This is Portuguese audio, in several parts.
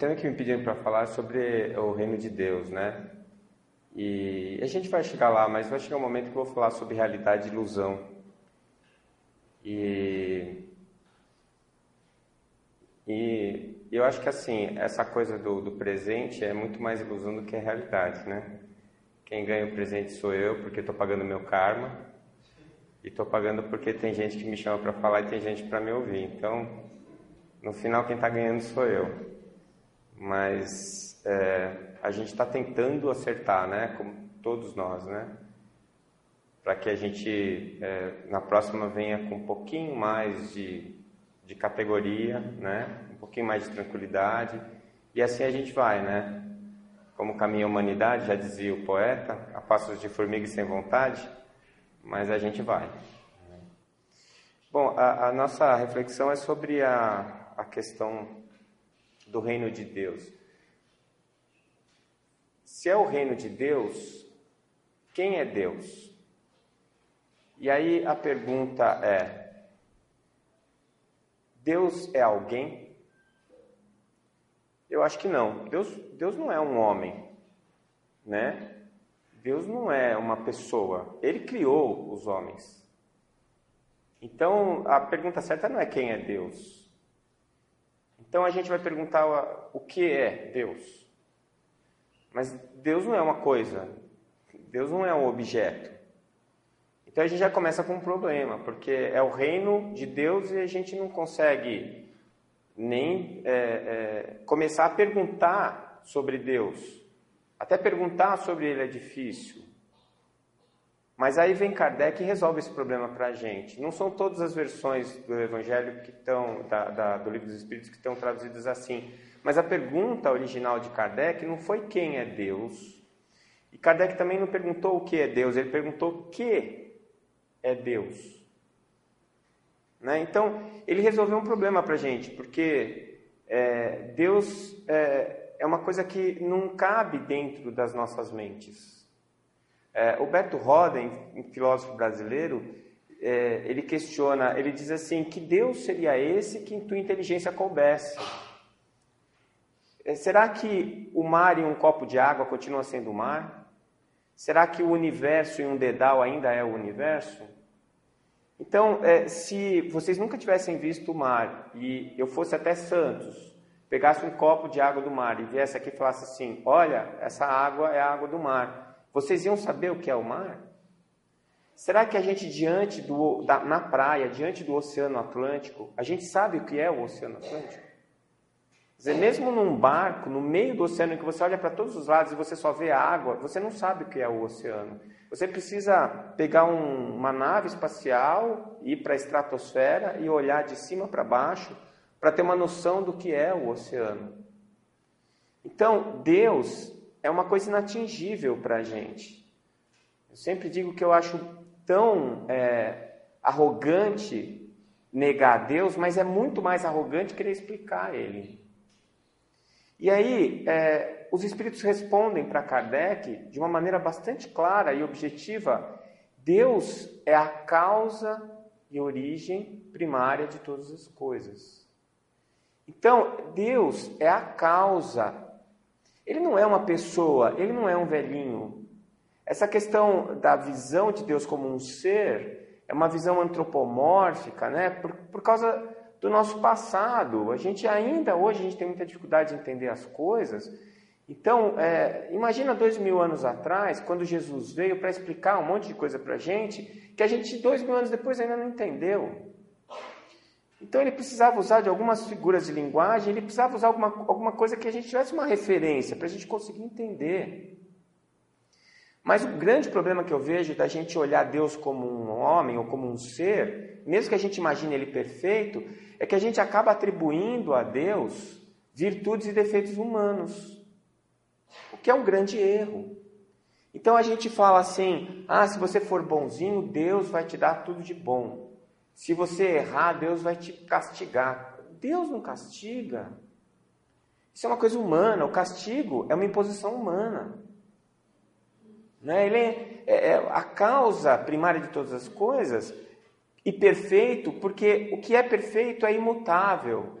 tema que me pediram para falar é sobre o reino de Deus, né? E a gente vai chegar lá, mas vai chegar um momento que eu vou falar sobre realidade e ilusão. E, e eu acho que assim, essa coisa do, do presente é muito mais ilusão do que a realidade, né? Quem ganha o presente sou eu, porque estou pagando meu karma. E estou pagando porque tem gente que me chama para falar e tem gente para me ouvir. Então, no final, quem está ganhando sou eu. Mas é, a gente está tentando acertar, né? Como todos nós, né? Para que a gente, é, na próxima, venha com um pouquinho mais de, de categoria, né? Um pouquinho mais de tranquilidade. E assim a gente vai, né? Como caminha a humanidade, já dizia o poeta, a passos de formiga e sem vontade, mas a gente vai. Bom, a, a nossa reflexão é sobre a, a questão do reino de Deus. Se é o reino de Deus, quem é Deus? E aí a pergunta é: Deus é alguém? Eu acho que não. Deus, Deus não é um homem, né? Deus não é uma pessoa. Ele criou os homens. Então, a pergunta certa não é quem é Deus. Então, a gente vai perguntar o que é Deus. Mas Deus não é uma coisa. Deus não é um objeto. Então, a gente já começa com um problema, porque é o reino de Deus e a gente não consegue nem é, é, começar a perguntar sobre Deus. Até perguntar sobre Ele é difícil. Mas aí vem Kardec e resolve esse problema para a gente. Não são todas as versões do Evangelho que estão, da, da, do Livro dos Espíritos que estão traduzidas assim. Mas a pergunta original de Kardec não foi quem é Deus. E Kardec também não perguntou o que é Deus, ele perguntou o que é Deus. Né? Então, ele resolveu um problema para a gente, porque é, Deus é, é, uma coisa que não cabe dentro das nossas mentes. É, o Beto Roden, um filósofo brasileiro, é, ele questiona, ele diz assim, que Deus seria esse que em tua inteligência coubesse? É, será que o mar em um copo de água continua sendo o mar? Será que o universo em um dedal ainda é o universo? Então, é, se vocês nunca tivessem visto o mar e eu fosse até Santos, pegasse um copo de água do mar e viesse aqui e falasse assim: Olha, essa água é a água do mar, vocês iam saber o que é o mar? Será que a gente, diante do, da, na praia, diante do Oceano Atlântico, a gente sabe o que é o Oceano Atlântico? Quer dizer, mesmo num barco, no meio do oceano, em que você olha para todos os lados e você só vê água, você não sabe o que é o oceano. Você precisa pegar um, uma nave espacial, ir para a estratosfera e olhar de cima para baixo para ter uma noção do que é o oceano. Então, Deus é uma coisa inatingível para a gente. Eu sempre digo que eu acho tão é, arrogante negar a Deus, mas é muito mais arrogante querer explicar Ele. E aí, é, os espíritos respondem para Kardec de uma maneira bastante clara e objetiva: Deus é a causa e origem primária de todas as coisas. Então, Deus é a causa. Ele não é uma pessoa, ele não é um velhinho. Essa questão da visão de Deus como um ser é uma visão antropomórfica, né? Por, por causa do nosso passado. A gente ainda hoje a gente tem muita dificuldade de entender as coisas então, é, imagina dois mil anos atrás, quando Jesus veio para explicar um monte de coisa para a gente, que a gente dois mil anos depois ainda não entendeu. Então, ele precisava usar de algumas figuras de linguagem, ele precisava usar alguma, alguma coisa que a gente tivesse uma referência, para a gente conseguir entender. Mas o grande problema que eu vejo da gente olhar Deus como um homem ou como um ser, mesmo que a gente imagine ele perfeito, é que a gente acaba atribuindo a Deus virtudes e defeitos humanos o que é um grande erro. Então a gente fala assim: ah, se você for bonzinho, Deus vai te dar tudo de bom. Se você errar, Deus vai te castigar. Deus não castiga. Isso é uma coisa humana. O castigo é uma imposição humana. Né? Ele é, é, é a causa primária de todas as coisas e perfeito, porque o que é perfeito é imutável.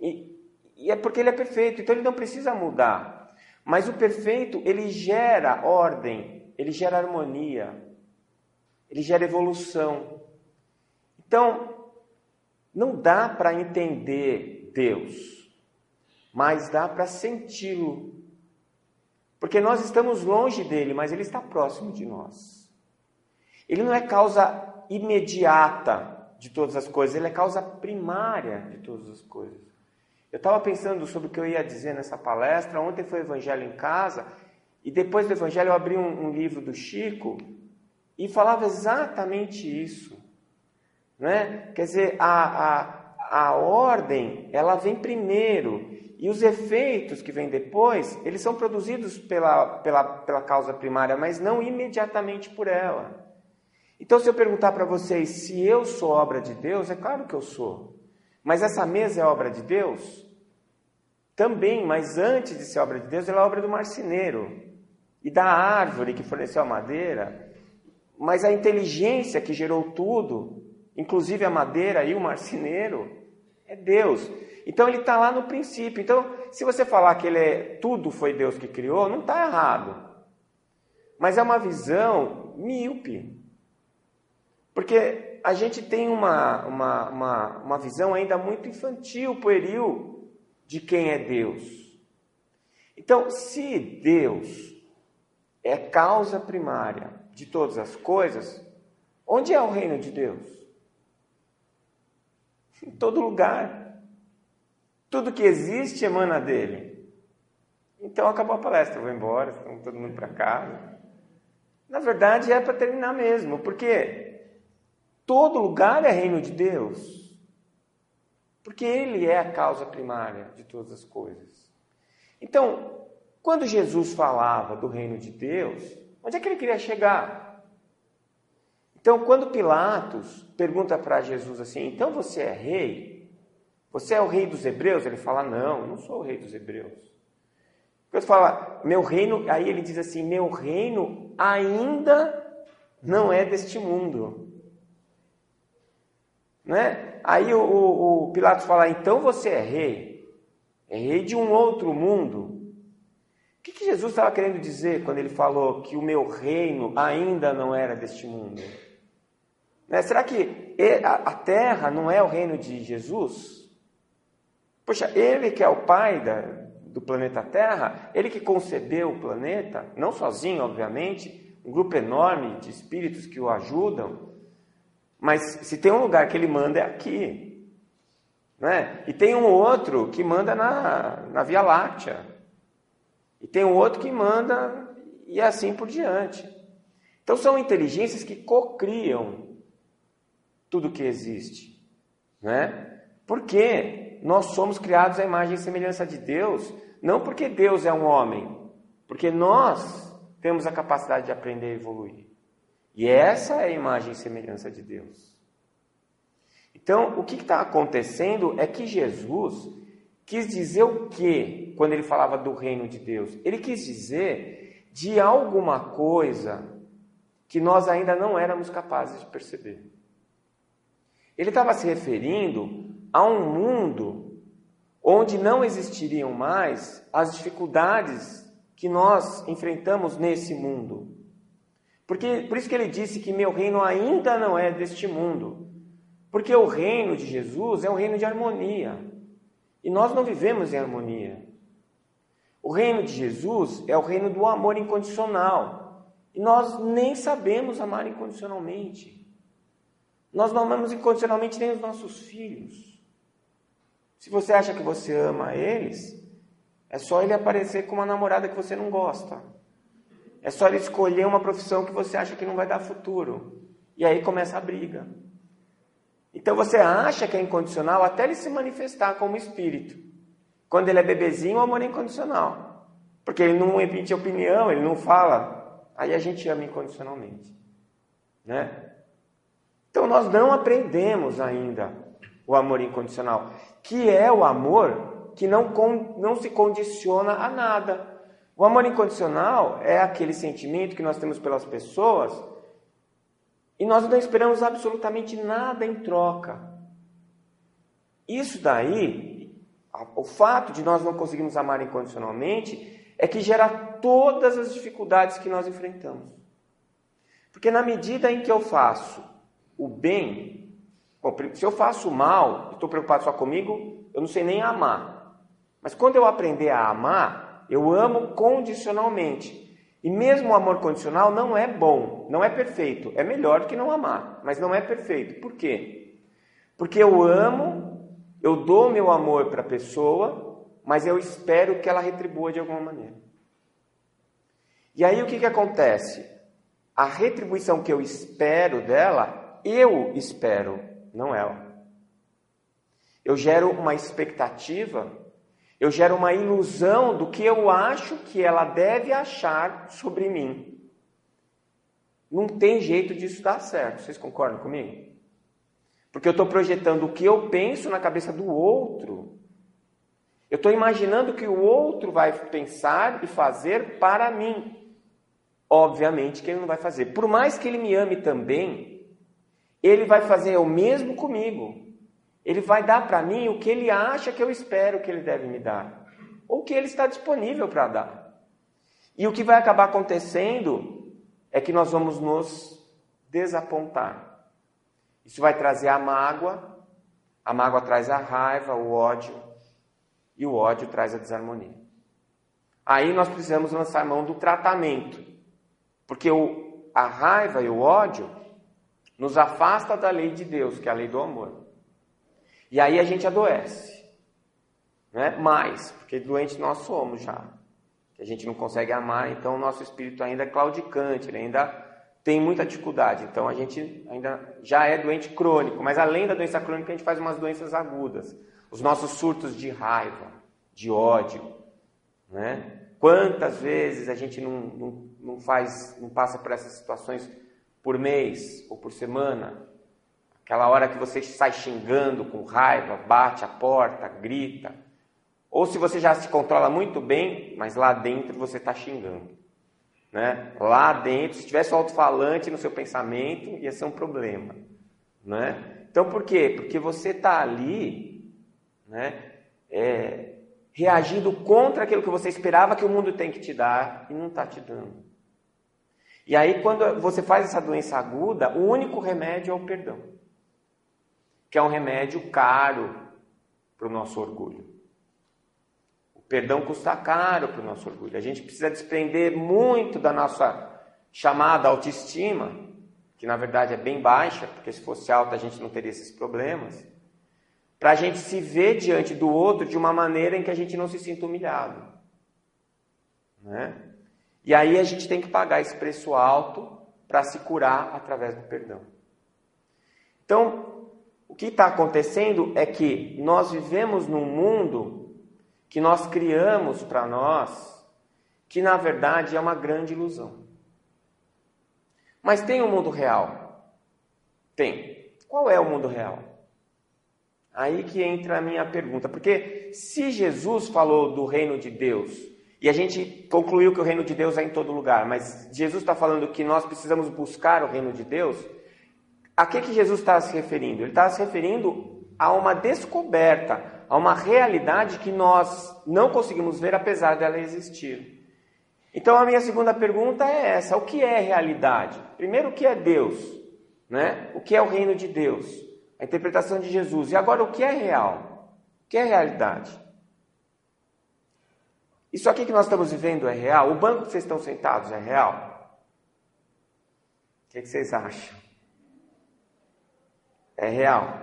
E, E é porque ele é perfeito, então ele não precisa mudar. Mas o perfeito, ele gera ordem, ele gera harmonia, ele gera evolução. Então, não dá para entender Deus, mas dá para senti-lo. Porque nós estamos longe dele, mas ele está próximo de nós. Ele não é causa imediata de todas as coisas, ele é causa primária de todas as coisas. Eu estava pensando sobre o que eu ia dizer nessa palestra. Ontem foi Evangelho em casa, e depois do Evangelho eu abri um, um livro do Chico e falava exatamente isso. Né? Quer dizer, a, a, a ordem ela vem primeiro e os efeitos que vêm depois, eles são produzidos pela, pela, pela causa primária, mas não imediatamente por ela. Então, se eu perguntar para vocês se eu sou obra de Deus, é claro que eu sou. Mas essa mesa é obra de Deus? Também, mas antes de ser obra de Deus, ela é obra do marceneiro e da árvore que forneceu a madeira. Mas a inteligência que gerou tudo, inclusive a madeira e o marceneiro, é Deus. Então ele está lá no princípio. Então, se você falar que ele é tudo foi Deus que criou, não está errado. Mas é uma visão míope. Porque a gente tem uma, uma, uma, uma visão ainda muito infantil, pueril, de quem é Deus. Então, se Deus é causa primária de todas as coisas, onde é o reino de Deus? Em todo lugar. Tudo que existe emana dele. Então acabou a palestra, eu vou embora, estamos todo mundo para casa. Na verdade é para terminar mesmo, porque Todo lugar é reino de Deus. Porque Ele é a causa primária de todas as coisas. Então, quando Jesus falava do reino de Deus, onde é que ele queria chegar? Então, quando Pilatos pergunta para Jesus assim: então você é rei? Você é o rei dos hebreus? Ele fala: não, eu não sou o rei dos hebreus. Quando fala, meu reino, aí ele diz assim: meu reino ainda não é deste mundo. Né? Aí o, o, o Pilatos fala: então você é rei, é rei de um outro mundo. O que, que Jesus estava querendo dizer quando ele falou que o meu reino ainda não era deste mundo? Né? Será que a terra não é o reino de Jesus? Poxa, ele que é o pai da, do planeta Terra, ele que concebeu o planeta, não sozinho, obviamente, um grupo enorme de espíritos que o ajudam, mas se tem um lugar que ele manda é aqui. Né? E tem um outro que manda na, na Via Láctea. E tem um outro que manda e assim por diante. Então são inteligências que cocriam tudo que existe. Né? Porque nós somos criados à imagem e semelhança de Deus, não porque Deus é um homem, porque nós temos a capacidade de aprender e evoluir. E essa é a imagem e semelhança de Deus. Então, o que está acontecendo é que Jesus quis dizer o que quando ele falava do reino de Deus? Ele quis dizer de alguma coisa que nós ainda não éramos capazes de perceber. Ele estava se referindo a um mundo onde não existiriam mais as dificuldades que nós enfrentamos nesse mundo. Porque, por isso que ele disse que meu reino ainda não é deste mundo. Porque o reino de Jesus é um reino de harmonia. E nós não vivemos em harmonia. O reino de Jesus é o reino do amor incondicional. E nós nem sabemos amar incondicionalmente. Nós não amamos incondicionalmente nem os nossos filhos. Se você acha que você ama eles, é só ele aparecer com uma namorada que você não gosta. É só ele escolher uma profissão que você acha que não vai dar futuro. E aí começa a briga. Então você acha que é incondicional até ele se manifestar como espírito. Quando ele é bebezinho, o amor é incondicional. Porque ele não emite opinião, ele não fala. Aí a gente ama incondicionalmente. Né? Então nós não aprendemos ainda o amor incondicional, que é o amor que não, não se condiciona a nada. O amor incondicional é aquele sentimento que nós temos pelas pessoas e nós não esperamos absolutamente nada em troca. Isso daí, o fato de nós não conseguirmos amar incondicionalmente é que gera todas as dificuldades que nós enfrentamos. Porque na medida em que eu faço o bem, bom, se eu faço mal, estou preocupado só comigo, eu não sei nem amar. Mas quando eu aprender a amar, eu amo condicionalmente. E mesmo o amor condicional não é bom, não é perfeito. É melhor do que não amar, mas não é perfeito. Por quê? Porque eu amo, eu dou meu amor para a pessoa, mas eu espero que ela retribua de alguma maneira. E aí o que, que acontece? A retribuição que eu espero dela, eu espero, não ela. Eu gero uma expectativa eu gero uma ilusão do que eu acho que ela deve achar sobre mim. Não tem jeito disso dar certo. Vocês concordam comigo? Porque eu estou projetando o que eu penso na cabeça do outro. Eu estou imaginando o que o outro vai pensar e fazer para mim. Obviamente que ele não vai fazer. Por mais que ele me ame também, ele vai fazer o mesmo comigo. Ele vai dar para mim o que ele acha que eu espero que ele deve me dar, ou que ele está disponível para dar. E o que vai acabar acontecendo é que nós vamos nos desapontar. Isso vai trazer a mágoa, a mágoa traz a raiva, o ódio, e o ódio traz a desarmonia. Aí nós precisamos lançar mão do tratamento, porque o, a raiva e o ódio nos afasta da lei de Deus, que é a lei do amor. E aí a gente adoece. Né? Mais, porque doente nós somos já. A gente não consegue amar, então o nosso espírito ainda é claudicante, ele ainda tem muita dificuldade. Então a gente ainda já é doente crônico, mas além da doença crônica, a gente faz umas doenças agudas. Os nossos surtos de raiva, de ódio, né? Quantas vezes a gente não, não, não faz, não passa por essas situações por mês ou por semana, Aquela hora que você sai xingando com raiva, bate a porta, grita. Ou se você já se controla muito bem, mas lá dentro você está xingando. Né? Lá dentro, se tivesse o alto-falante no seu pensamento, ia ser um problema. Né? Então por quê? Porque você está ali né, é, reagindo contra aquilo que você esperava que o mundo tem que te dar e não está te dando. E aí, quando você faz essa doença aguda, o único remédio é o perdão que é um remédio caro para o nosso orgulho. O perdão custa caro para o nosso orgulho. A gente precisa desprender muito da nossa chamada autoestima, que na verdade é bem baixa, porque se fosse alta a gente não teria esses problemas, para a gente se ver diante do outro de uma maneira em que a gente não se sinta humilhado. Né? E aí a gente tem que pagar esse preço alto para se curar através do perdão. Então, o que está acontecendo é que nós vivemos num mundo que nós criamos para nós, que na verdade é uma grande ilusão. Mas tem um mundo real? Tem. Qual é o mundo real? Aí que entra a minha pergunta, porque se Jesus falou do reino de Deus, e a gente concluiu que o reino de Deus é em todo lugar, mas Jesus está falando que nós precisamos buscar o reino de Deus, a que, que Jesus está se referindo? Ele está se referindo a uma descoberta, a uma realidade que nós não conseguimos ver apesar dela existir. Então a minha segunda pergunta é essa: o que é realidade? Primeiro, o que é Deus? Né? O que é o reino de Deus? A interpretação de Jesus. E agora, o que é real? O que é realidade? Isso aqui que nós estamos vivendo é real? O banco que vocês estão sentados é real? O que, que vocês acham? é real.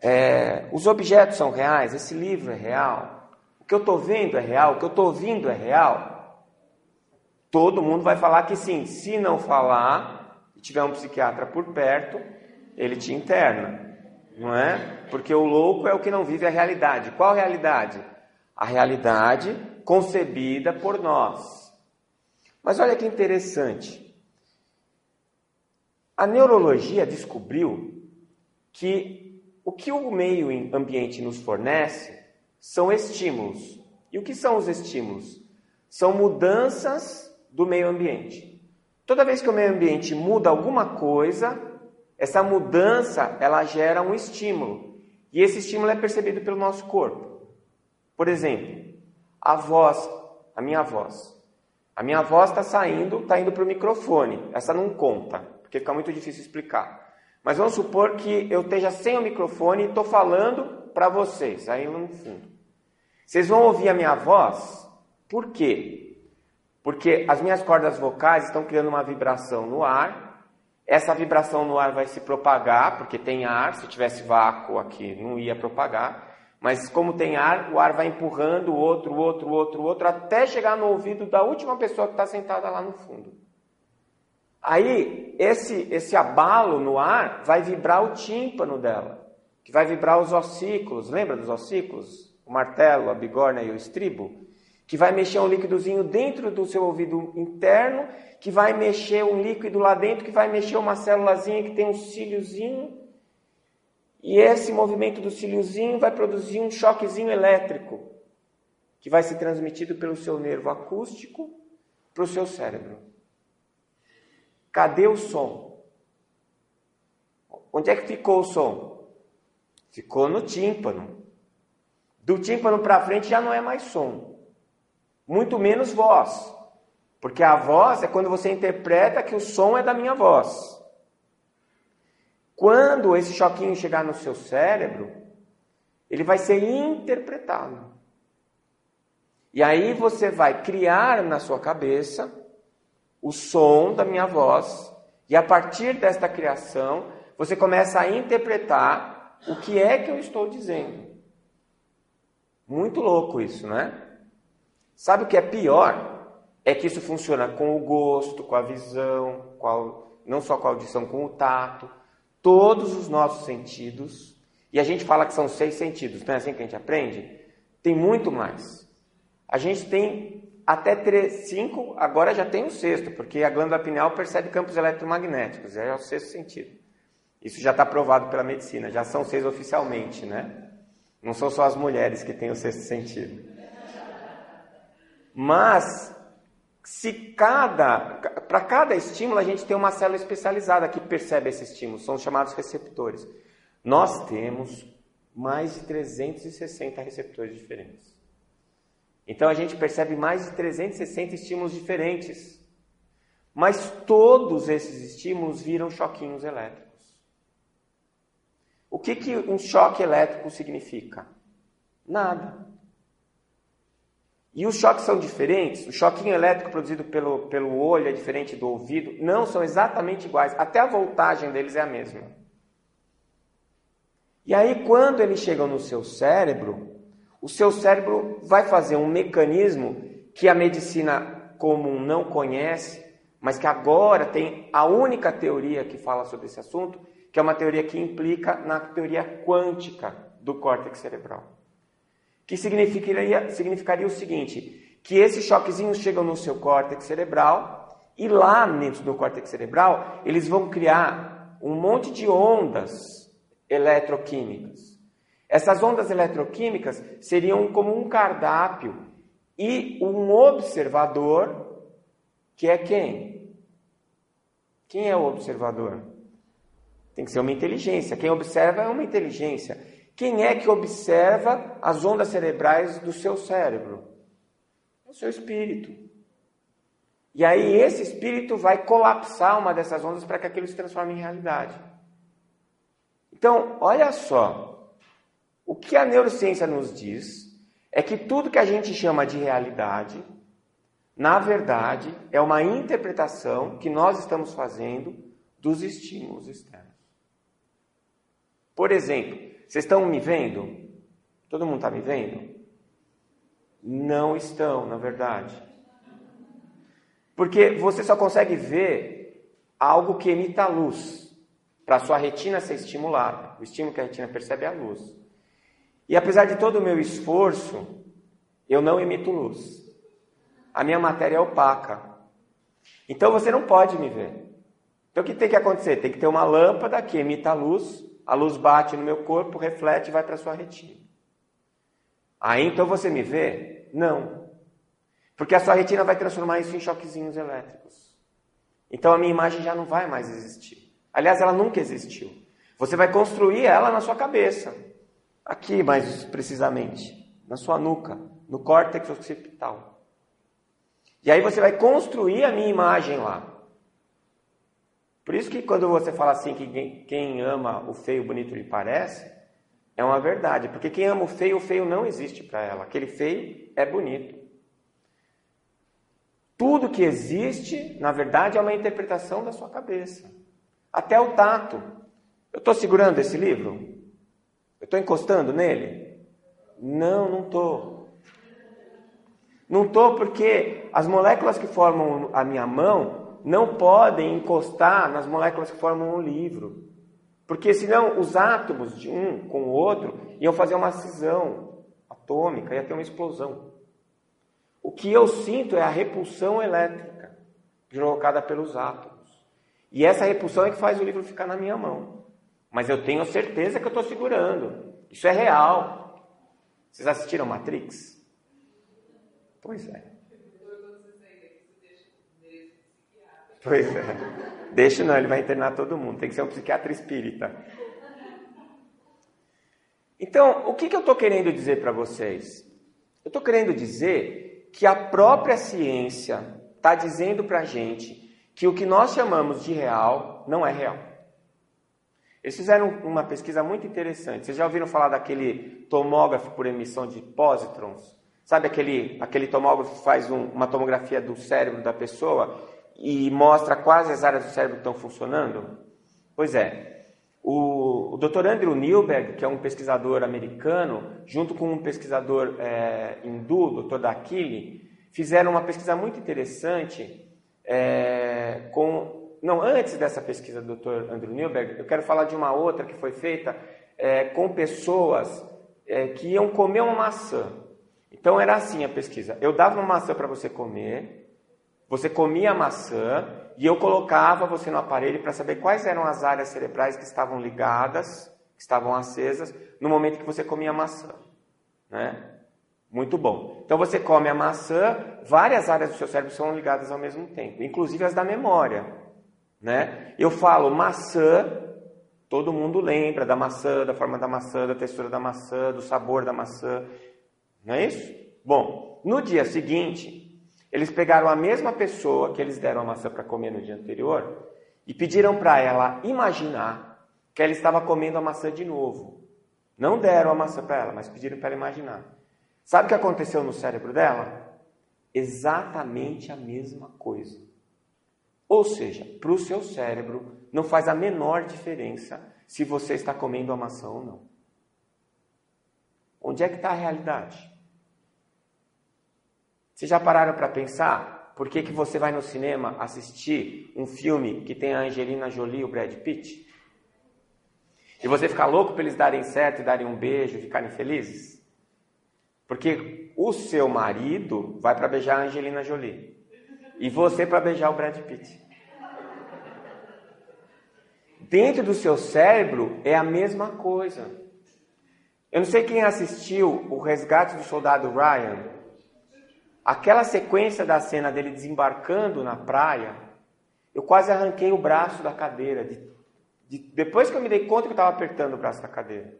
É, os objetos são reais, esse livro é real. O que eu estou vendo é real, o que eu estou ouvindo é real. Todo mundo vai falar que sim. Se não falar, e tiver um psiquiatra por perto, ele te interna. Não é? Porque o louco é o que não vive a realidade. Qual realidade? A realidade concebida por nós. Mas olha que interessante. A neurologia descobriu que o que o meio ambiente nos fornece são estímulos. E o que são os estímulos? São mudanças do meio ambiente. Toda vez que o meio ambiente muda alguma coisa, essa mudança ela gera um estímulo. E esse estímulo é percebido pelo nosso corpo. Por exemplo, a voz, a minha voz. A minha voz está saindo, está indo para o microfone. Essa não conta, porque fica muito difícil explicar. Mas vamos supor que eu esteja sem o microfone e estou falando para vocês, aí no fundo. Vocês vão ouvir a minha voz, por quê? Porque as minhas cordas vocais estão criando uma vibração no ar. Essa vibração no ar vai se propagar, porque tem ar. Se tivesse vácuo aqui, não ia propagar. Mas como tem ar, o ar vai empurrando o outro, o outro, o outro, o outro, até chegar no ouvido da última pessoa que está sentada lá no fundo. Aí, esse, esse abalo no ar vai vibrar o tímpano dela, que vai vibrar os ossículos. Lembra dos ossículos? O martelo, a bigorna e o estribo? Que vai mexer um líquidozinho dentro do seu ouvido interno, que vai mexer um líquido lá dentro, que vai mexer uma célulazinha que tem um cíliozinho e esse movimento do cíliozinho vai produzir um choquezinho elétrico, que vai ser transmitido pelo seu nervo acústico para o seu cérebro. Cadê o som? Onde é que ficou o som? Ficou no tímpano. Do tímpano para frente já não é mais som. Muito menos voz. Porque a voz é quando você interpreta que o som é da minha voz. Quando esse choquinho chegar no seu cérebro, ele vai ser interpretado. E aí você vai criar na sua cabeça o som da minha voz, e a partir desta criação, você começa a interpretar o que é que eu estou dizendo. Muito louco isso, né? Sabe o que é pior? É que isso funciona com o gosto, com a visão, com a, não só com a audição, com o tato todos os nossos sentidos, e a gente fala que são seis sentidos, não é assim que a gente aprende? Tem muito mais. A gente tem até três, cinco, agora já tem o sexto, porque a glândula pineal percebe campos eletromagnéticos, é o sexto sentido. Isso já está provado pela medicina, já são seis oficialmente, né? Não são só as mulheres que têm o sexto sentido. Mas se cada para cada estímulo a gente tem uma célula especializada que percebe esse estímulo, são chamados receptores. Nós temos mais de 360 receptores diferentes. Então a gente percebe mais de 360 estímulos diferentes. Mas todos esses estímulos viram choquinhos elétricos. O que, que um choque elétrico significa? Nada. E os choques são diferentes, o choquinho elétrico produzido pelo, pelo olho é diferente do ouvido, não são exatamente iguais, até a voltagem deles é a mesma. E aí, quando eles chegam no seu cérebro, o seu cérebro vai fazer um mecanismo que a medicina comum não conhece, mas que agora tem a única teoria que fala sobre esse assunto, que é uma teoria que implica na teoria quântica do córtex cerebral que significaria, significaria o seguinte: que esses choquezinhos chegam no seu córtex cerebral e lá dentro do córtex cerebral eles vão criar um monte de ondas eletroquímicas. Essas ondas eletroquímicas seriam como um cardápio e um observador, que é quem? Quem é o observador? Tem que ser uma inteligência. Quem observa é uma inteligência. Quem é que observa as ondas cerebrais do seu cérebro? É o seu espírito. E aí esse espírito vai colapsar uma dessas ondas para que aquilo se transforme em realidade. Então, olha só. O que a neurociência nos diz é que tudo que a gente chama de realidade, na verdade, é uma interpretação que nós estamos fazendo dos estímulos externos. Por exemplo, vocês estão me vendo? Todo mundo está me vendo? Não estão, na verdade. Porque você só consegue ver algo que emita luz. Para sua retina ser estimulada. O estímulo que a retina percebe é a luz. E apesar de todo o meu esforço, eu não emito luz. A minha matéria é opaca. Então você não pode me ver. Então o que tem que acontecer? Tem que ter uma lâmpada que emita luz a luz bate no meu corpo, reflete e vai para a sua retina. Aí então você me vê? Não. Porque a sua retina vai transformar isso em choquezinhos elétricos. Então a minha imagem já não vai mais existir. Aliás, ela nunca existiu. Você vai construir ela na sua cabeça. Aqui, mais precisamente. na sua nuca, no córtex occipital. E aí você vai construir a minha imagem lá. Por isso que quando você fala assim que quem ama o feio, bonito lhe parece, é uma verdade. Porque quem ama o feio, o feio não existe para ela. Aquele feio é bonito. Tudo que existe, na verdade, é uma interpretação da sua cabeça. Até o tato. Eu estou segurando esse livro? Eu estou encostando nele? Não, não estou. Não estou porque as moléculas que formam a minha mão não podem encostar nas moléculas que formam o livro. Porque senão os átomos de um com o outro iam fazer uma cisão atômica, ia ter uma explosão. O que eu sinto é a repulsão elétrica provocada pelos átomos. E essa repulsão é que faz o livro ficar na minha mão. Mas eu tenho certeza que eu estou segurando. Isso é real. Vocês assistiram Matrix? Pois é. Pois é. Deixa não, ele vai internar todo mundo. Tem que ser um psiquiatra espírita. Então, o que, que eu estou querendo dizer para vocês? Eu estou querendo dizer que a própria ciência está dizendo para a gente que o que nós chamamos de real não é real. Eles fizeram uma pesquisa muito interessante. Vocês já ouviram falar daquele tomógrafo por emissão de pósitrons? Sabe aquele, aquele tomógrafo que faz um, uma tomografia do cérebro da pessoa e mostra quais as áreas do cérebro estão funcionando? Pois é. O, o Dr. Andrew Newberg, que é um pesquisador americano, junto com um pesquisador é, hindu, Dr. Dakili, fizeram uma pesquisa muito interessante é, com, não, antes dessa pesquisa do Dr. Andrew Newberg, eu quero falar de uma outra que foi feita é, com pessoas é, que iam comer uma maçã. Então era assim a pesquisa: eu dava uma maçã para você comer, você comia maçã e eu colocava você no aparelho para saber quais eram as áreas cerebrais que estavam ligadas, que estavam acesas no momento que você comia maçã, né? Muito bom. Então você come a maçã, várias áreas do seu cérebro são ligadas ao mesmo tempo, inclusive as da memória. Né? Eu falo maçã, todo mundo lembra da maçã, da forma da maçã, da textura da maçã, do sabor da maçã. Não é isso? Bom, no dia seguinte, eles pegaram a mesma pessoa que eles deram a maçã para comer no dia anterior e pediram para ela imaginar que ela estava comendo a maçã de novo. Não deram a maçã para ela, mas pediram para ela imaginar. Sabe o que aconteceu no cérebro dela? Exatamente a mesma coisa. Ou seja, para o seu cérebro não faz a menor diferença se você está comendo a maçã ou não. Onde é que está a realidade? Vocês já pararam para pensar por que, que você vai no cinema assistir um filme que tem a Angelina Jolie e o Brad Pitt? E você fica louco para eles darem certo e darem um beijo ficarem felizes? Porque o seu marido vai para beijar a Angelina Jolie. E você para beijar o Brad Pitt. Dentro do seu cérebro é a mesma coisa. Eu não sei quem assistiu o resgate do soldado Ryan. Aquela sequência da cena dele desembarcando na praia, eu quase arranquei o braço da cadeira. De, de, depois que eu me dei conta que eu estava apertando o braço da cadeira.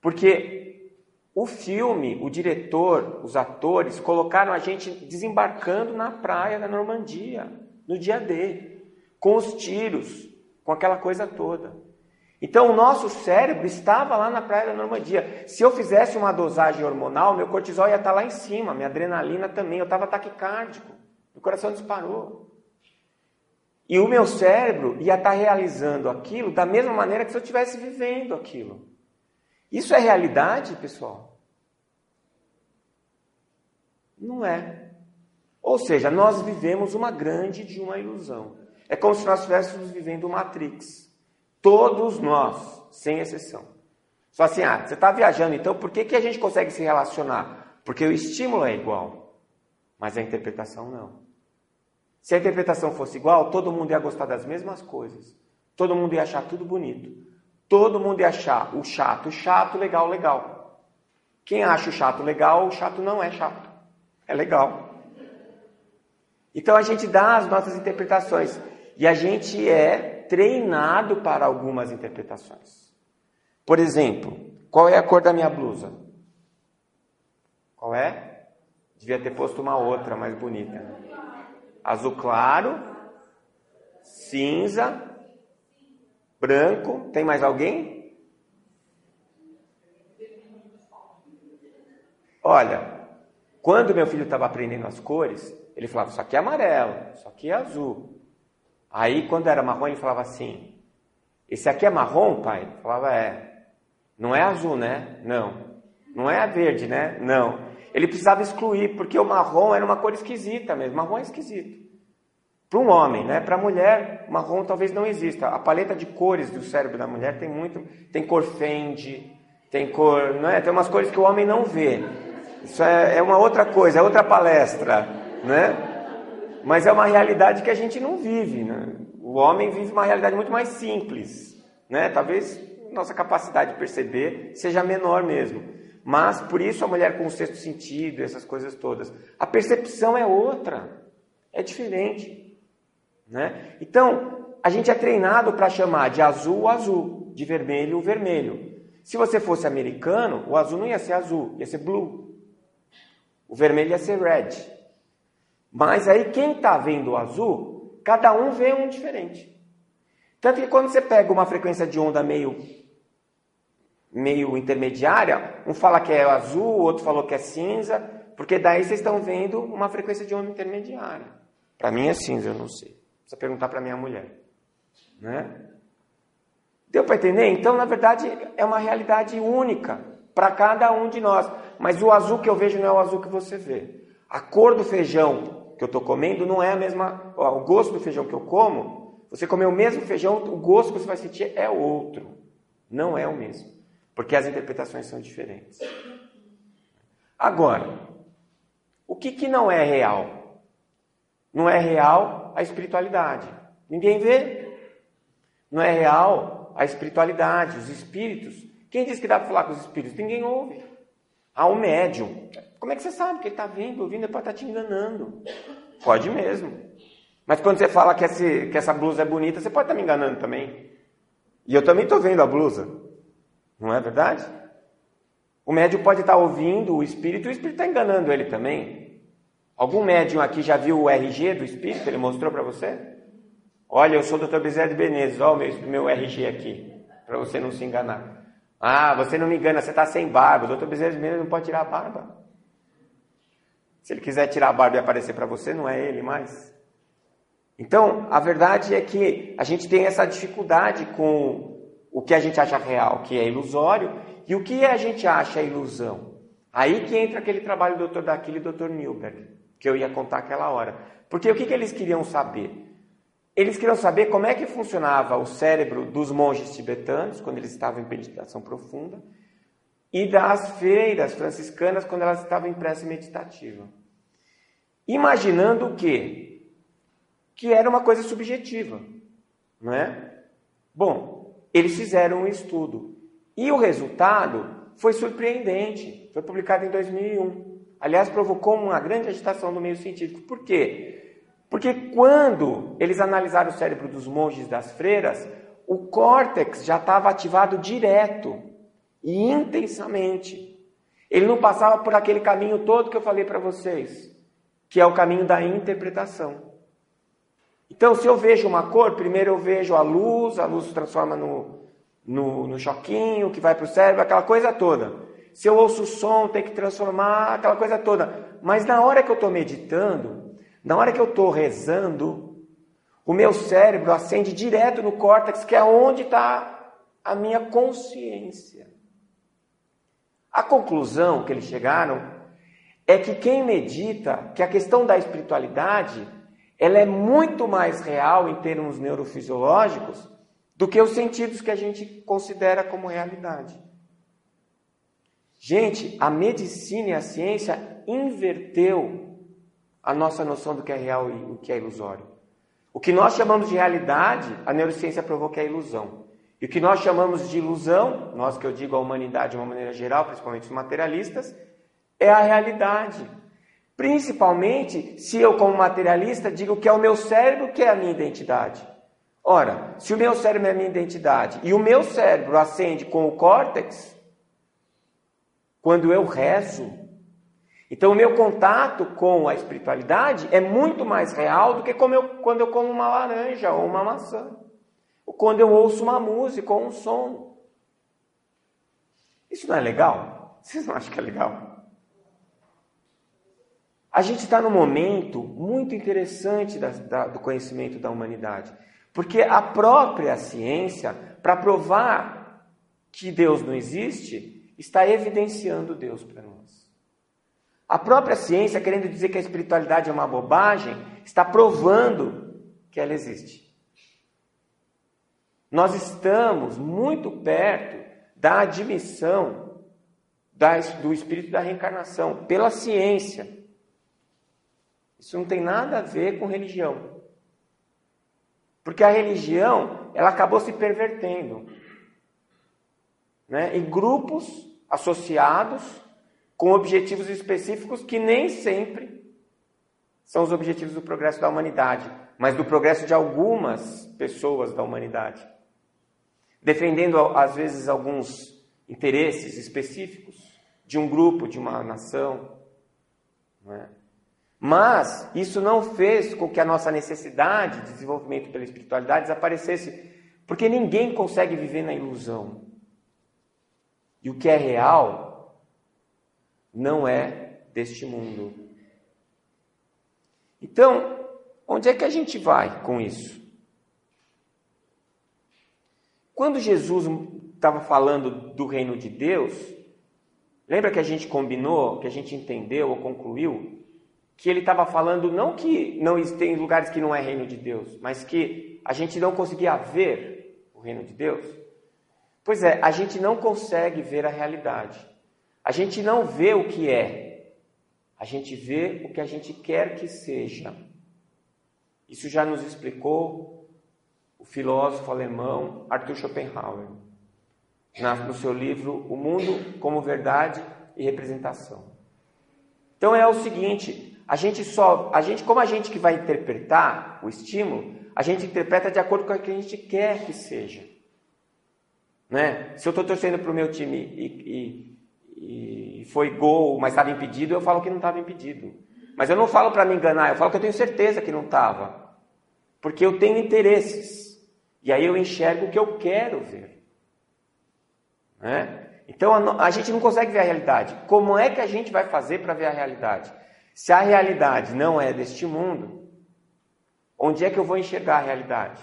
Porque o filme, o diretor, os atores colocaram a gente desembarcando na praia da Normandia, no dia D, com os tiros, com aquela coisa toda. Então o nosso cérebro estava lá na praia da Normandia. Se eu fizesse uma dosagem hormonal, meu cortisol ia estar lá em cima, minha adrenalina também, eu estava taquicárdico, meu coração disparou. E o meu cérebro ia estar realizando aquilo da mesma maneira que se eu estivesse vivendo aquilo. Isso é realidade, pessoal? Não é. Ou seja, nós vivemos uma grande de uma ilusão. É como se nós estivéssemos vivendo Matrix. Todos nós, sem exceção. Só assim, ah, você está viajando, então por que, que a gente consegue se relacionar? Porque o estímulo é igual, mas a interpretação não. Se a interpretação fosse igual, todo mundo ia gostar das mesmas coisas. Todo mundo ia achar tudo bonito. Todo mundo ia achar o chato chato, legal, legal. Quem acha o chato legal, o chato não é chato. É legal. Então a gente dá as nossas interpretações e a gente é treinado para algumas interpretações. Por exemplo, qual é a cor da minha blusa? Qual é? Devia ter posto uma outra mais bonita. Azul claro, cinza, branco. Tem mais alguém? Olha, quando meu filho estava aprendendo as cores, ele falava: Isso aqui é amarelo, isso aqui é azul. Aí, quando era marrom, ele falava assim: Esse aqui é marrom, pai? Eu falava: É. Não é azul, né? Não. Não é verde, né? Não. Ele precisava excluir, porque o marrom era uma cor esquisita mesmo. Marrom é esquisito. Para um homem, né? Para a mulher, marrom talvez não exista. A paleta de cores do cérebro da mulher tem muito. Tem cor fende, tem cor. Não é? Tem umas cores que o homem não vê. Isso é, é uma outra coisa, é outra palestra, né? Mas é uma realidade que a gente não vive, né? O homem vive uma realidade muito mais simples, né? Talvez nossa capacidade de perceber seja menor mesmo. Mas por isso a mulher com o sexto sentido, essas coisas todas. A percepção é outra, é diferente, né? Então, a gente é treinado para chamar de azul o azul, de vermelho o vermelho. Se você fosse americano, o azul não ia ser azul, ia ser blue. O vermelho ia ser red. Mas aí quem está vendo o azul, cada um vê um diferente. Tanto que quando você pega uma frequência de onda meio meio intermediária, um fala que é azul, o outro falou que é cinza, porque daí vocês estão vendo uma frequência de onda intermediária. Para mim é cinza, eu não sei. Precisa perguntar para minha mulher, né? Deu para entender? Então, na verdade, é uma realidade única para cada um de nós. Mas o azul que eu vejo não é o azul que você vê. A cor do feijão que eu estou comendo não é a mesma. o gosto do feijão que eu como, você comer o mesmo feijão, o gosto que você vai sentir é outro. Não é o mesmo. Porque as interpretações são diferentes. Agora, o que, que não é real? Não é real a espiritualidade. Ninguém vê. Não é real a espiritualidade, os espíritos. Quem disse que dá para falar com os espíritos? Ninguém ouve. Há um médium. Como é que você sabe que ele está vendo, ouvindo, é para estar tá te enganando? Pode mesmo. Mas quando você fala que, esse, que essa blusa é bonita, você pode estar tá me enganando também. E eu também estou vendo a blusa. Não é verdade? O médium pode estar tá ouvindo o espírito e o espírito está enganando ele também. Algum médium aqui já viu o RG do espírito? Ele mostrou para você? Olha, eu sou o Dr. Bezerra de Benezes, olha o meu, meu RG aqui, para você não se enganar. Ah, você não me engana, você está sem barba. O doutor Bezerra de Menezes não pode tirar a barba. Se ele quiser tirar a barba e aparecer para você, não é ele mais. Então, a verdade é que a gente tem essa dificuldade com o que a gente acha real, que é ilusório, e o que a gente acha ilusão. Aí que entra aquele trabalho do Dr. Daquilo e do Dr. Milberg, que eu ia contar aquela hora. Porque o que, que eles queriam saber? Eles queriam saber como é que funcionava o cérebro dos monges tibetanos, quando eles estavam em meditação profunda, e das freiras franciscanas, quando elas estavam em prece meditativa. Imaginando o quê? Que era uma coisa subjetiva, não é? Bom, eles fizeram um estudo. E o resultado foi surpreendente. Foi publicado em 2001. Aliás, provocou uma grande agitação no meio científico. Por quê? Porque quando eles analisaram o cérebro dos monges das freiras, o córtex já estava ativado direto e intensamente. Ele não passava por aquele caminho todo que eu falei para vocês, que é o caminho da interpretação. Então, se eu vejo uma cor, primeiro eu vejo a luz, a luz se transforma no, no, no choquinho que vai para o cérebro, aquela coisa toda. Se eu ouço o som, tem que transformar aquela coisa toda. Mas na hora que eu estou meditando, na hora que eu estou rezando, o meu cérebro acende direto no córtex, que é onde está a minha consciência. A conclusão que eles chegaram é que quem medita, que a questão da espiritualidade, ela é muito mais real em termos neurofisiológicos do que os sentidos que a gente considera como realidade. Gente, a medicina e a ciência inverteu a nossa noção do que é real e o que é ilusório. O que nós chamamos de realidade, a neurociência provou que é ilusão. E o que nós chamamos de ilusão, nós que eu digo a humanidade de uma maneira geral, principalmente os materialistas, é a realidade. Principalmente se eu, como materialista, digo que é o meu cérebro que é a minha identidade. Ora, se o meu cérebro é a minha identidade e o meu cérebro acende com o córtex, quando eu rezo, Então, o meu contato com a espiritualidade é muito mais real do que eu, quando eu como uma laranja ou uma maçã, ou quando eu ouço uma música ou um som. Isso não é legal? Vocês não acham que é legal? A gente está num momento muito interessante da, da, do conhecimento da humanidade, porque a própria ciência, para provar que Deus não existe, está evidenciando Deus para nós. A própria ciência, querendo dizer que a espiritualidade é uma bobagem, está provando que ela existe. Nós estamos muito perto da admissão do espírito da reencarnação pela ciência. Isso não tem nada a ver com religião. Porque a religião, ela acabou se pervertendo. Né? Em grupos associados com objetivos específicos que nem sempre são os objetivos do progresso da humanidade, mas do progresso de algumas pessoas da humanidade. Defendendo, às vezes, alguns interesses específicos de um grupo, de uma nação. É? Mas isso não fez com que a nossa necessidade de desenvolvimento pela espiritualidade desaparecesse, porque ninguém consegue viver na ilusão. E o que é real não é deste mundo. Então, onde é que a gente vai com isso? Quando Jesus estava falando do reino de Deus, lembra que a gente combinou, que a gente entendeu ou concluiu, que ele estava falando não que não tem lugares que não é reino de Deus, mas que a gente não conseguia ver o reino de Deus? Pois é, a gente não consegue ver a realidade. A gente não vê o que é, a gente vê o que a gente quer que seja. Isso já nos explicou o filósofo alemão Arthur Schopenhauer, no seu livro O Mundo como Verdade e Representação. Então é o seguinte, a gente só, a gente, como a gente que vai interpretar o estímulo, a gente interpreta de acordo com o que a gente quer que seja. Né? Se eu estou torcendo para o meu time e, e e foi gol, mas estava impedido, eu falo que não estava impedido. Mas eu não falo para me enganar, eu falo que eu tenho certeza que não estava. Porque eu tenho interesses. E aí eu enxergo o que eu quero ver. Né? Então a, a gente não consegue ver a realidade. Como é que a gente vai fazer para ver a realidade? Se a realidade não é deste mundo, onde é que eu vou enxergar a realidade?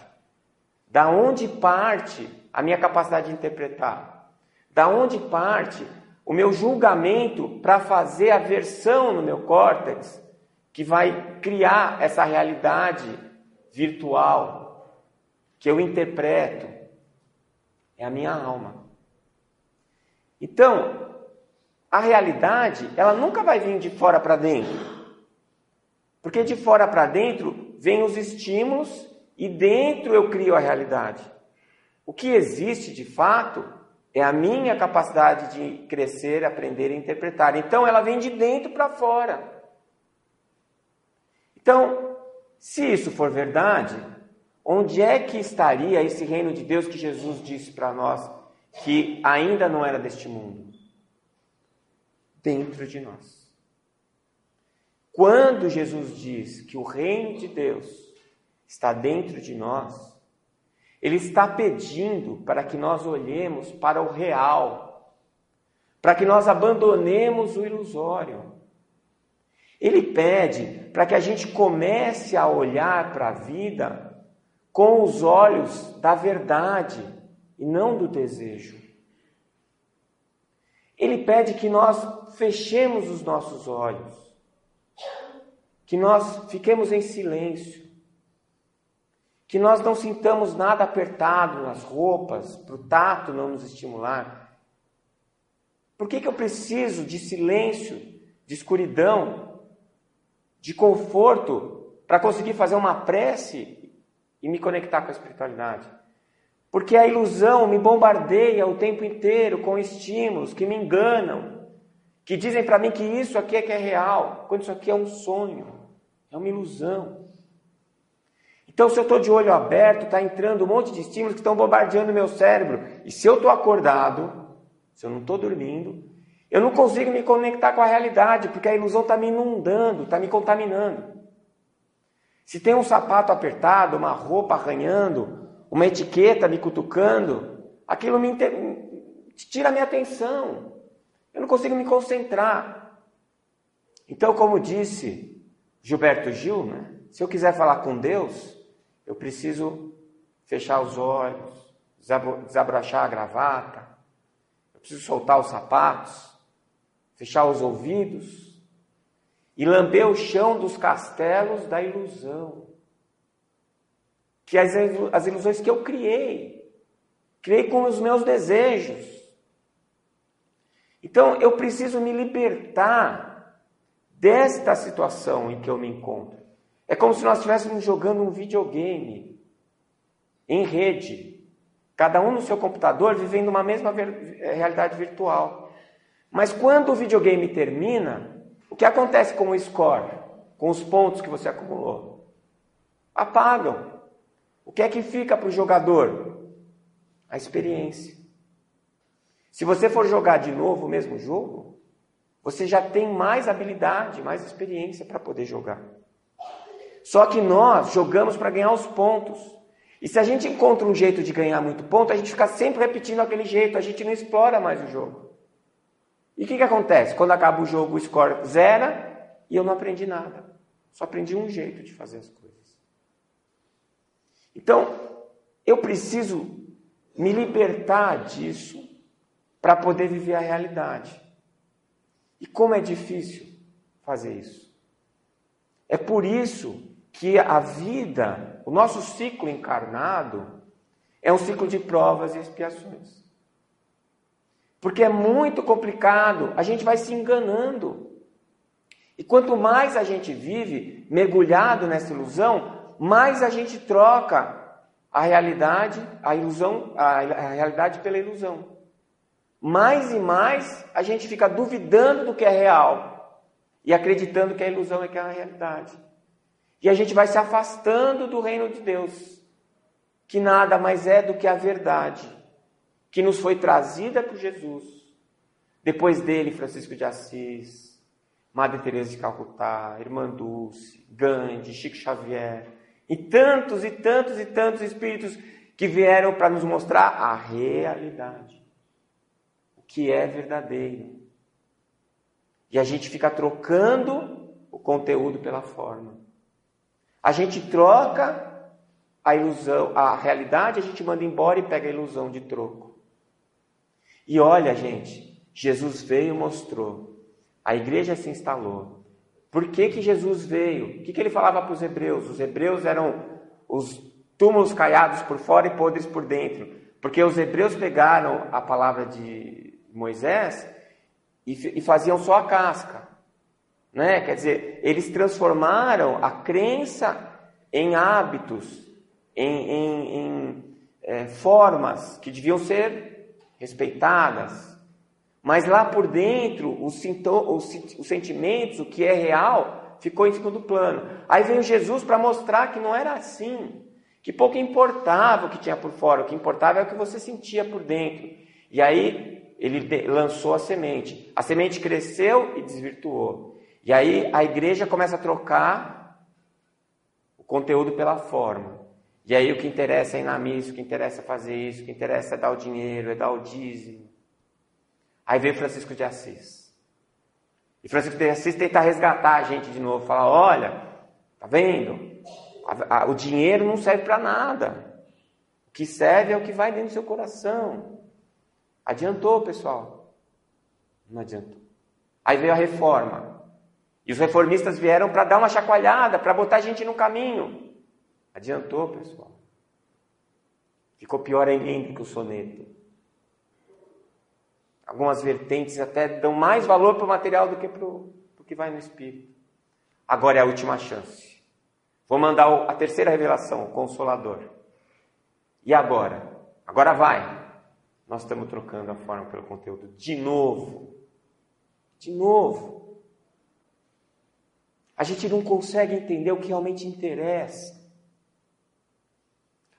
Da onde parte a minha capacidade de interpretar? Da onde parte o meu julgamento para fazer a versão no meu córtex que vai criar essa realidade virtual que eu interpreto é a minha alma. Então, a realidade, ela nunca vai vir de fora para dentro. Porque de fora para dentro vem os estímulos e dentro eu crio a realidade. O que existe de fato é a minha capacidade de crescer, aprender e interpretar. Então ela vem de dentro para fora. Então, se isso for verdade, onde é que estaria esse reino de Deus que Jesus disse para nós que ainda não era deste mundo? Dentro de nós. Quando Jesus diz que o reino de Deus está dentro de nós, ele está pedindo para que nós olhemos para o real, para que nós abandonemos o ilusório. Ele pede para que a gente comece a olhar para a vida com os olhos da verdade e não do desejo. Ele pede que nós fechemos os nossos olhos, que nós fiquemos em silêncio que nós não sintamos nada apertado nas roupas, para o tato não nos estimular. Por que, que eu preciso de silêncio, de escuridão, de conforto, para conseguir fazer uma prece e me conectar com a espiritualidade? Porque a ilusão me bombardeia o tempo inteiro com estímulos que me enganam, que dizem para mim que isso aqui é que é real, quando isso aqui é um sonho, é uma ilusão. Então, se eu estou de olho aberto, está entrando um monte de estímulos que estão bombardeando o meu cérebro. E se eu estou acordado, se eu não estou dormindo, Eu não consigo me conectar com a realidade, porque a ilusão está me inundando, está me contaminando. Se tem um sapato apertado, uma roupa arranhando, uma etiqueta me cutucando, aquilo me inter... tira a minha atenção. Eu não consigo me concentrar. Então, como disse Gilberto Gil, né? se eu quiser falar com Deus, eu preciso fechar os olhos, desabrochar a gravata, eu preciso soltar os sapatos, fechar os ouvidos e lamber o chão dos castelos da ilusão. Que as, as ilusões que eu criei, criei com os meus desejos. Então eu preciso me libertar desta situação em que eu me encontro. É como se nós estivéssemos jogando um videogame em rede. Cada um no seu computador vivendo uma mesma eh, realidade virtual. Mas quando o videogame termina, o que acontece com o score, com os pontos que você acumulou? Apagam. O que é que fica para o jogador? A experiência. Se você for jogar de novo o mesmo jogo, você já tem mais habilidade, mais experiência para poder jogar. Só que nós jogamos para ganhar os pontos. E se a gente encontra um jeito de ganhar muito ponto, a gente fica sempre repetindo aquele jeito, a gente não explora mais o jogo. E o que, que acontece? Quando acaba o jogo, o score zera e eu não aprendi nada. Só aprendi um jeito de fazer as coisas. Então, eu preciso me libertar disso para poder viver a realidade. E como é difícil fazer isso. É por isso que a vida, o nosso ciclo encarnado, é um ciclo de provas e expiações. Porque é muito complicado, a gente vai se enganando. E quanto mais a gente vive mergulhado nessa ilusão, mais a gente troca a realidade, a ilusão, a, a realidade pela ilusão. Mais e mais a gente fica duvidando do que é real e acreditando que a ilusão é que é a realidade. E a gente vai se afastando do reino de Deus, que nada mais é do que a verdade, que nos foi trazida por Jesus. Depois dele, Francisco de Assis, Madre Teresa de Calcutá, Irmã Dulce, Gandhi, Chico Xavier, e tantos e tantos e tantos espíritos que vieram para nos mostrar a realidade, que é verdadeiro. E a gente fica trocando o conteúdo pela forma. A gente troca a ilusão, a realidade, a gente manda embora e pega a ilusão de troco. E olha, gente, Jesus veio e mostrou. A igreja se instalou. Por que, que Jesus veio? O que, que ele falava para os hebreus? Os hebreus eram os túmulos caiados por fora e podres por dentro. Porque os hebreus pegaram a palavra de Moisés e, e faziam só a casca. Né? Quer dizer, eles transformaram a crença em hábitos, em, em, em é, formas que deviam ser respeitadas. Mas lá por dentro, os, os, os sentimentos, o que é real, ficou em segundo plano. Aí veio Jesus para mostrar que não era assim, que pouco importava o que tinha por fora, o que importava é o que você sentia por dentro. E aí ele lançou a semente. A semente cresceu e desvirtuou. E aí a igreja começa a trocar o conteúdo pela forma. E aí o que interessa é ir na missa, o que interessa é fazer isso, o que interessa é dar o dinheiro, é dar o dízimo. Aí veio Francisco de Assis. E Francisco de Assis tenta resgatar a gente de novo, falar, olha, tá vendo? o dinheiro não serve para nada. O que serve é o que vai dentro do seu coração. Adiantou, pessoal? Não adiantou. Aí veio a reforma. E os reformistas vieram para dar uma chacoalhada, para botar a gente no caminho. Adiantou, pessoal. Ficou pior ainda que o soneto. Algumas vertentes até dão mais valor para o material do que para o que vai no espírito. Agora é a última chance. Vou mandar a terceira revelação, o Consolador. E agora? Agora vai. Nós estamos trocando a forma pelo conteúdo de novo. De novo. A gente não consegue entender o que realmente interessa.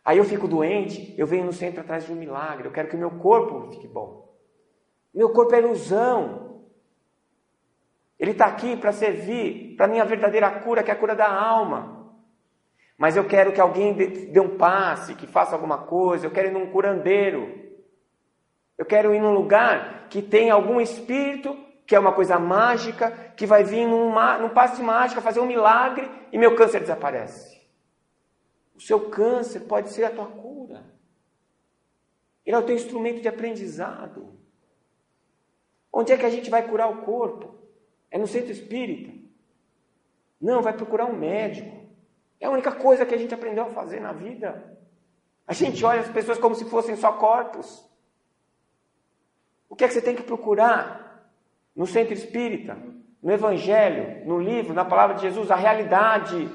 Aí eu fico doente, eu venho no centro atrás de um milagre, eu quero que meu corpo fique bom. Meu corpo é ilusão. Ele está aqui para servir para a minha verdadeira cura, que é a cura da alma. Mas eu quero que alguém dê um passe, que faça alguma coisa, eu quero ir num curandeiro. Eu quero ir num lugar que tem algum espírito, que é uma coisa mágica, que vai vir num, num passe de mágica, fazer um milagre e meu câncer desaparece. O seu câncer pode ser a tua cura. Ele é o teu instrumento de aprendizado. Onde é que a gente vai curar o corpo? É no centro espírita? Não, vai procurar um médico. É a única coisa que a gente aprendeu a fazer na vida. A gente olha as pessoas como se fossem só corpos. O que é que você tem que procurar? No centro espírita, no Evangelho, no livro, na palavra de Jesus, a realidade.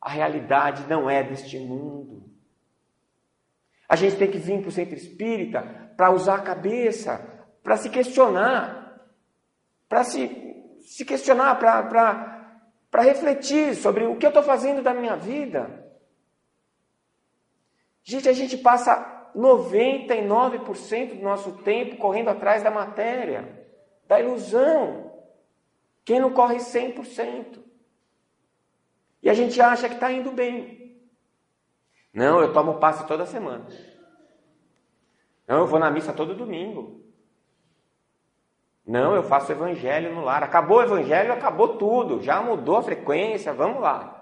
A realidade não é deste mundo. A gente tem que vir para o centro espírita para usar a cabeça, para se questionar, para se, se questionar, para refletir sobre o que eu estou fazendo da minha vida. Gente, a gente passa 99% do nosso tempo correndo atrás da matéria, da ilusão. Quem não corre 100%? E a gente acha que está indo bem. Não, eu tomo passe toda semana. Não, eu vou na missa todo domingo. Não, eu faço evangelho no lar. Acabou o evangelho, acabou tudo. Já mudou a frequência, vamos lá.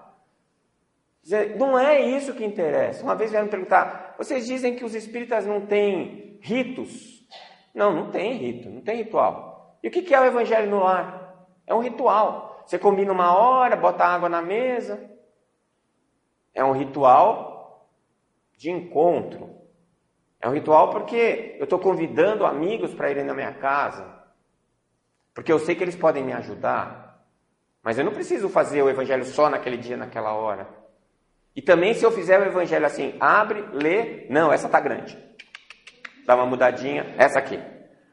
Não é isso que interessa. Uma vez vieram me perguntar: vocês dizem que os espíritas não têm ritos? Não, não tem rito, não tem ritual. E o que é o evangelho no lar? É um ritual. Você combina uma hora, bota água na mesa. É um ritual de encontro. É um ritual porque eu estou convidando amigos para irem na minha casa. Porque eu sei que eles podem me ajudar. Mas eu não preciso fazer o evangelho só naquele dia, naquela hora. E também se eu fizer o evangelho assim, abre, lê, não, essa tá grande. Dá uma mudadinha, essa aqui.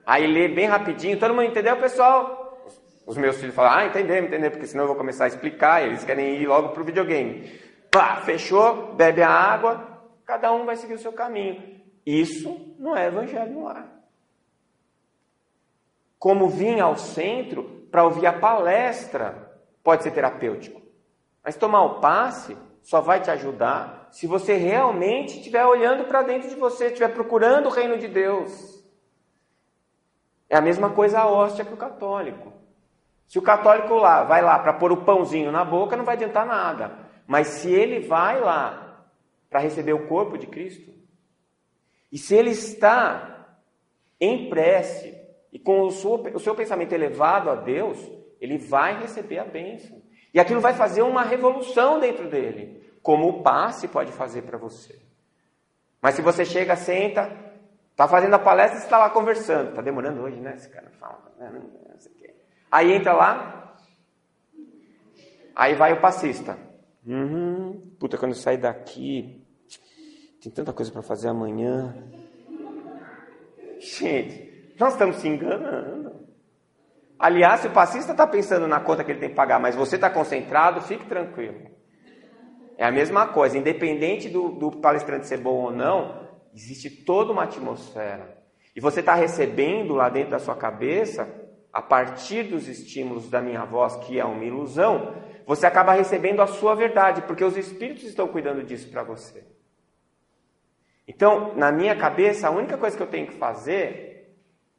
Aí lê bem rapidinho, todo mundo entendeu, pessoal? Os meus filhos falam, ah, entendemos, entendemos, porque senão eu vou começar a explicar, eles querem ir logo pro videogame. Pá, fechou, bebe a água, cada um vai seguir o seu caminho. Isso não é evangelho no ar. Como vir ao centro para ouvir a palestra pode ser terapêutico. Mas tomar o passe só vai te ajudar se você realmente estiver olhando para dentro de você, estiver procurando o reino de Deus. É a mesma coisa a hóstia para o católico. Se o católico lá vai lá para pôr o pãozinho na boca, não vai adiantar nada. Mas se ele vai lá para receber o corpo de Cristo, e se ele está em prece e com o seu, o seu pensamento elevado a Deus, ele vai receber a bênção. E aquilo vai fazer uma revolução dentro dele, como o passe pode fazer para você. Mas se você chega, senta, está fazendo a palestra e está lá conversando, está demorando hoje, né? Esse cara fala, né? não sei o quê. Aí entra lá, aí vai o passista. Uhum, puta, quando eu sair daqui, tem tanta coisa para fazer amanhã. Gente, nós estamos se enganando. Aliás, se o passista está pensando na conta que ele tem que pagar, mas você está concentrado, fique tranquilo. É a mesma coisa, independente do, do palestrante ser bom ou não, existe toda uma atmosfera. E você está recebendo lá dentro da sua cabeça, a partir dos estímulos da minha voz, que é uma ilusão, você acaba recebendo a sua verdade, porque os espíritos estão cuidando disso para você. Então, na minha cabeça, a única coisa que eu tenho que fazer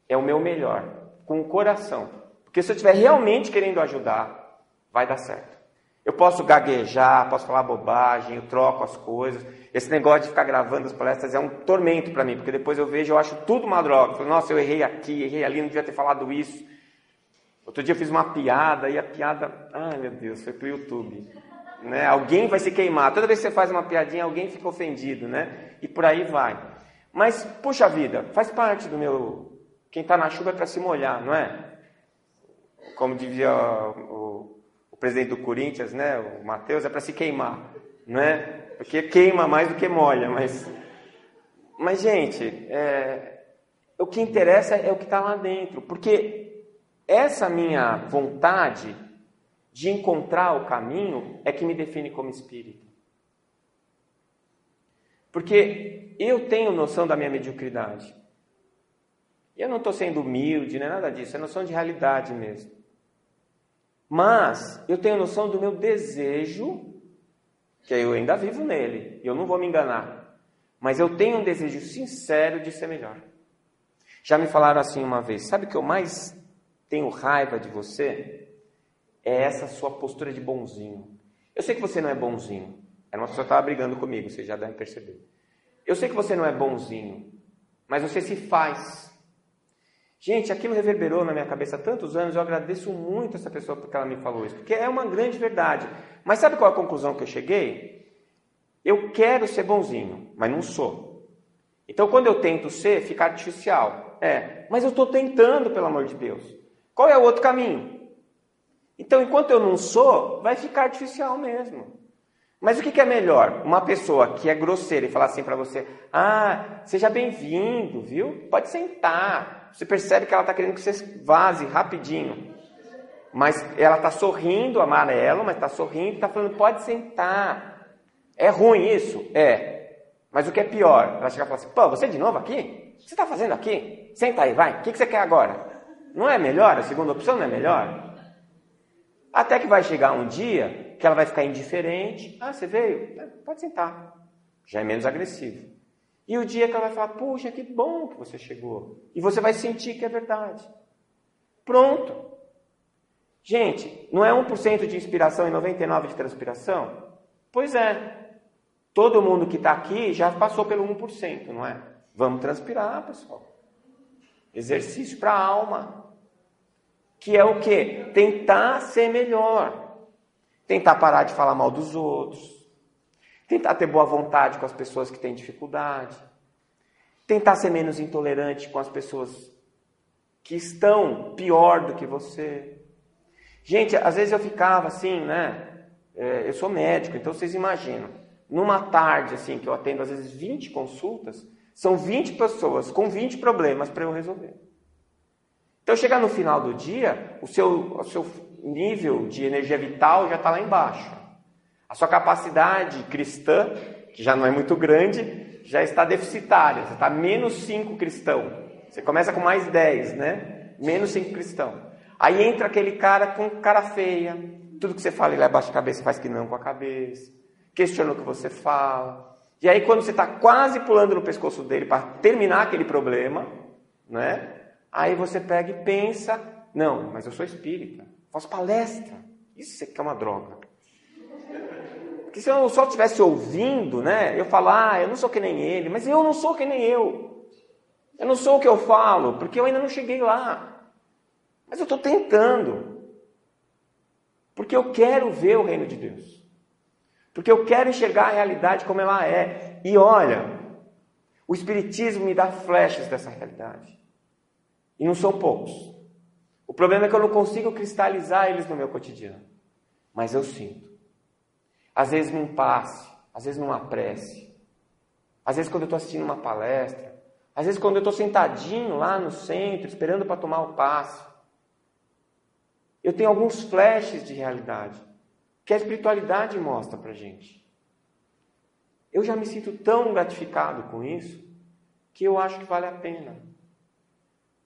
é o meu melhor, com o coração. Porque se eu estiver realmente querendo ajudar, vai dar certo. Eu posso gaguejar, posso falar bobagem, eu troco as coisas. Esse negócio de ficar gravando as palestras é um tormento para mim, porque depois eu vejo, eu acho tudo uma droga. Eu falo, nossa, eu errei aqui, errei ali, não devia ter falado isso. Outro dia eu fiz uma piada e a piada, ai meu Deus, foi pro YouTube. Né? Alguém vai se queimar. Toda vez que você faz uma piadinha, alguém fica ofendido, né? E por aí vai. Mas, puxa vida, faz parte do meu. Quem está na chuva é para se molhar, não é? Como dizia o, o, presidente do Corinthians, né, o Matheus, é para se queimar, né? Porque queima mais do que molha, mas, mas gente, é, o que interessa é o que está lá dentro, porque essa minha vontade de encontrar o caminho é que me define como espírito. Porque eu tenho noção da minha mediocridade. Eu não estou sendo humilde, não é nada disso, é noção de realidade mesmo. Mas eu tenho noção do meu desejo, que eu ainda vivo nele, e eu não vou me enganar. Mas eu tenho um desejo sincero de ser melhor. Já me falaram assim uma vez: sabe o que eu mais tenho raiva de você? É essa sua postura de bonzinho. Eu sei que você não é bonzinho. Era uma pessoa que estava brigando comigo, vocês já devem perceber. Eu sei que você não é bonzinho, mas você se faz. Gente, aquilo reverberou na minha cabeça há tantos anos, eu agradeço muito essa pessoa porque ela me falou isso, porque é uma grande verdade. Mas sabe qual é a conclusão que eu cheguei? Eu quero ser bonzinho, mas não sou. Então, quando eu tento ser, fica artificial. É, mas eu estou tentando, pelo amor de Deus. Qual é o outro caminho? Então, enquanto eu não sou, vai ficar artificial mesmo. Mas o que, é melhor? Uma pessoa que é grosseira e falar assim para você: Ah, seja bem-vindo, viu? Pode sentar. Você percebe que ela está querendo que você vaze rapidinho. Mas ela está sorrindo, amarelo, mas está sorrindo, está falando: Pode sentar. É ruim isso? É. Mas o que é pior? Ela chega e fala assim: Pô, você de novo aqui? O que você está fazendo aqui? Senta aí, vai. O que você quer agora? Não é melhor? A segunda opção não é melhor? Até que vai chegar um dia que ela vai ficar indiferente. Ah, você veio? É, pode sentar. Já é menos agressivo. E o dia que ela vai falar, puxa, que bom que você chegou. E você vai sentir que é verdade. Pronto. Gente, não é 1% de inspiração e 99% de transpiração? Pois é. Todo mundo que está aqui já passou pelo 1%, não é? Vamos transpirar, pessoal. Exercício para a alma. Que é o quê? Tentar ser melhor. Tentar parar de falar mal dos outros. Tentar ter boa vontade com as pessoas que têm dificuldade. Tentar ser menos intolerante com as pessoas que estão pior do que você. Gente, às vezes eu ficava assim, né? É, eu sou médico, então vocês imaginam. Numa tarde, assim, que eu atendo às vezes 20 consultas, são 20 pessoas com 20 problemas para eu resolver. Então, chegar no final do dia, o seu, o seu nível de energia vital já está lá embaixo. A sua capacidade cristã, que já não é muito grande, já está deficitária. Você está menos 5 cristão. Você começa com mais 10, né? Menos 5 cristão. Aí entra aquele cara com cara feia. Tudo que você fala, ele abaixa a cabeça faz que não com a cabeça. Questiona o que você fala. E aí, quando você está quase pulando no pescoço dele para terminar aquele problema, né? Aí você pega e pensa: não, mas eu sou espírita, faço palestra. Isso é que é uma droga. Porque se eu só estivesse ouvindo, né, eu falar, ah, eu não sou que nem ele, mas eu não sou que nem eu. Eu não sou o que eu falo, porque eu ainda não cheguei lá. Mas eu estou tentando. Porque eu quero ver o reino de Deus. Porque eu quero enxergar a realidade como ela é. E olha, o Espiritismo me dá flechas dessa realidade. E não são poucos. O problema é que eu não consigo cristalizar eles no meu cotidiano. Mas eu sinto. Às vezes num passe, às vezes numa prece, às vezes quando eu estou assistindo uma palestra, às vezes quando eu estou sentadinho lá no centro, esperando para tomar o passe. Eu tenho alguns flashes de realidade que a espiritualidade mostra para gente. Eu já me sinto tão gratificado com isso que eu acho que vale a pena.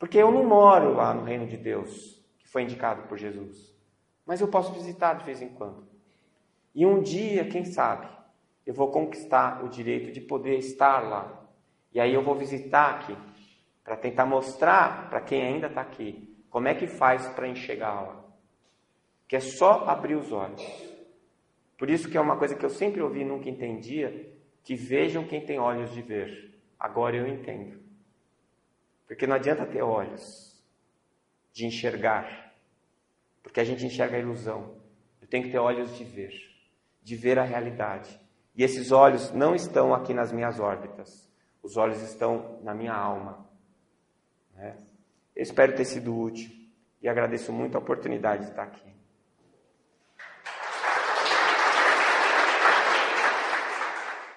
Porque eu não moro lá no reino de Deus, que foi indicado por Jesus. Mas eu posso visitar de vez em quando. E um dia, quem sabe, eu vou conquistar o direito de poder estar lá. E aí eu vou visitar aqui, para tentar mostrar para quem ainda está aqui, como é que faz para enxergar lá. Que é só abrir os olhos. Por isso que é uma coisa que eu sempre ouvi e nunca entendia, que vejam quem tem olhos de ver. Agora eu entendo. Porque não adianta ter olhos de enxergar, porque a gente enxerga a ilusão. Eu tenho que ter olhos de ver, de ver a realidade. E esses olhos não estão aqui nas minhas órbitas, os olhos estão na minha alma. Né? Eu espero ter sido útil e agradeço muito a oportunidade de estar aqui.